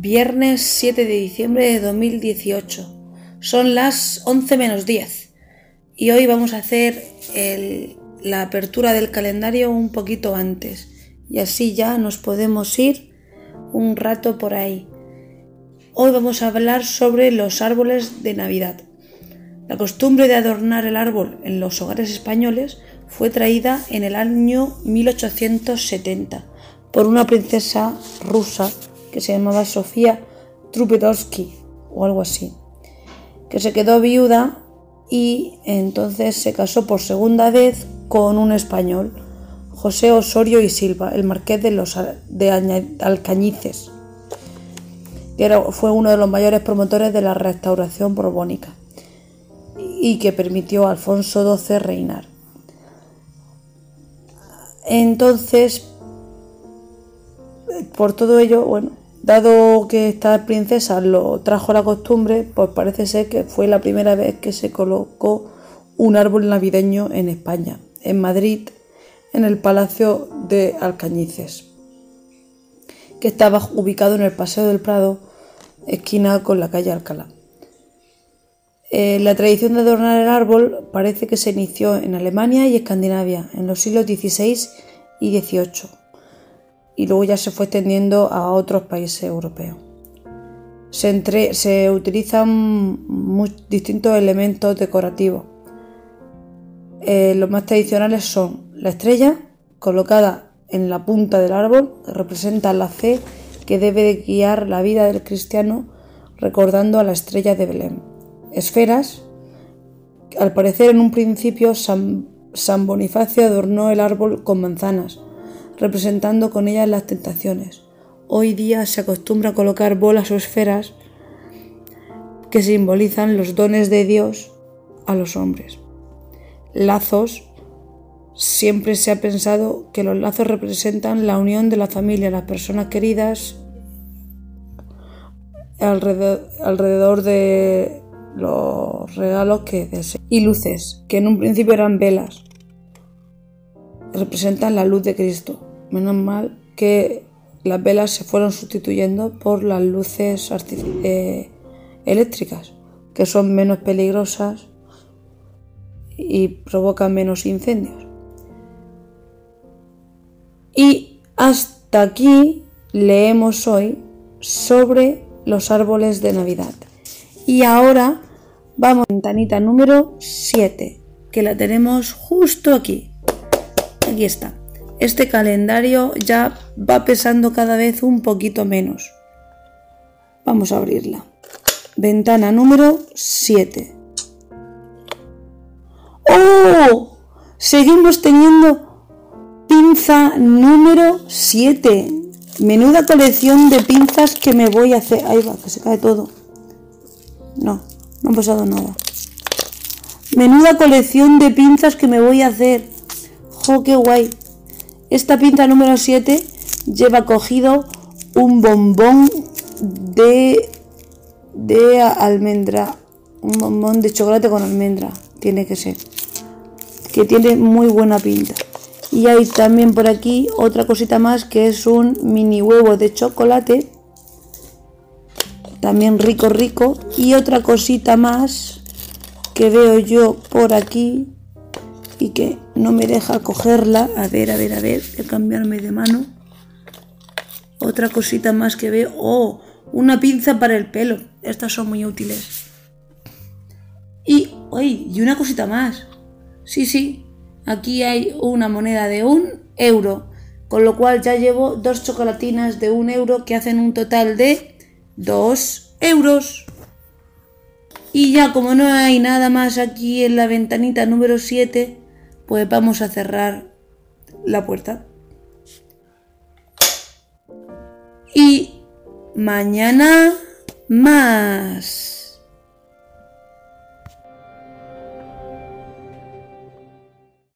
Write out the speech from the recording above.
viernes 7 de diciembre de 2018. Son las 11 menos 10 y hoy vamos a hacer la apertura del calendario un poquito antes y así ya nos podemos ir un rato por ahí. Hoy vamos a hablar sobre los árboles de Navidad. La costumbre de adornar el árbol en los hogares españoles fue traída en el año 1870 por una princesa rusa que se llamaba Sofía Trubetskoy o algo así, que se quedó viuda y entonces se casó por segunda vez con un español, José Osorio y Silva, el marqués de, los, de Alcañices, que fue uno de los mayores promotores de la restauración borbónica y que permitió a Alfonso XII reinar. Entonces, por todo ello, bueno, dado que esta princesa lo trajo la costumbre, pues parece ser que fue la primera vez que se colocó un árbol navideño en España, en Madrid, en el Palacio de Alcañices, que estaba ubicado en el Paseo del Prado, esquina con la calle Alcalá. Eh, la tradición de adornar el árbol parece que se inició en Alemania y Escandinavia en los siglos XVI y XVIII y luego ya se fue extendiendo a otros países europeos. Se, se utilizan distintos elementos decorativos. Eh, los más tradicionales son la estrella, colocada en la punta del árbol, que representa la fe que debe de guiar la vida del cristiano, recordando a la estrella de Belén. Esferas, al parecer en un principio San Bonifacio adornó el árbol con manzanas, representando con ellas las tentaciones. Hoy día se acostumbra a colocar bolas o esferas que simbolizan los dones de Dios a los hombres. Lazos. Siempre se ha pensado que los lazos representan la unión de la familia, las personas queridas alrededor, alrededor de los regalos que desean. Y luces, que en un principio eran velas, representan la luz de Cristo. Menos mal que las velas se fueron sustituyendo por las luces eh, eléctricas, que son menos peligrosas y provocan menos incendios. Y hasta aquí leemos hoy sobre los árboles de Navidad. Y ahora vamos a ventanita número 7, que la tenemos justo aquí. Aquí está este calendario ya va pesando cada vez un poquito menos. Vamos a abrirla. Ventana número 7. ¡Oh! Seguimos teniendo pinza número 7. Menuda colección de pinzas que me voy a hacer. Ahí va, que se cae todo. No, no ha pasado nada. Menuda colección de pinzas que me voy a hacer. ¡Jo, qué guay! Esta pinta número 7 lleva cogido un bombón de, de almendra, un bombón de chocolate con almendra, tiene que ser, que tiene muy buena pinta. Y hay también por aquí otra cosita más que es un mini huevo de chocolate, también rico rico. Y otra cosita más que veo yo por aquí y que no me deja cogerla. A ver, a ver, a ver, de cambiarme de mano. Otra cosita más que veo. Oh, una pinza para el pelo. Estas son muy útiles. Y, y una cosita más. Sí, sí, aquí hay una moneda de un euro. Con lo cual ya llevo dos chocolatinas de un euro que hacen un total de dos euros. Y ya como no hay nada más aquí en la ventanita número 7, pues vamos a cerrar la puerta. Y mañana más.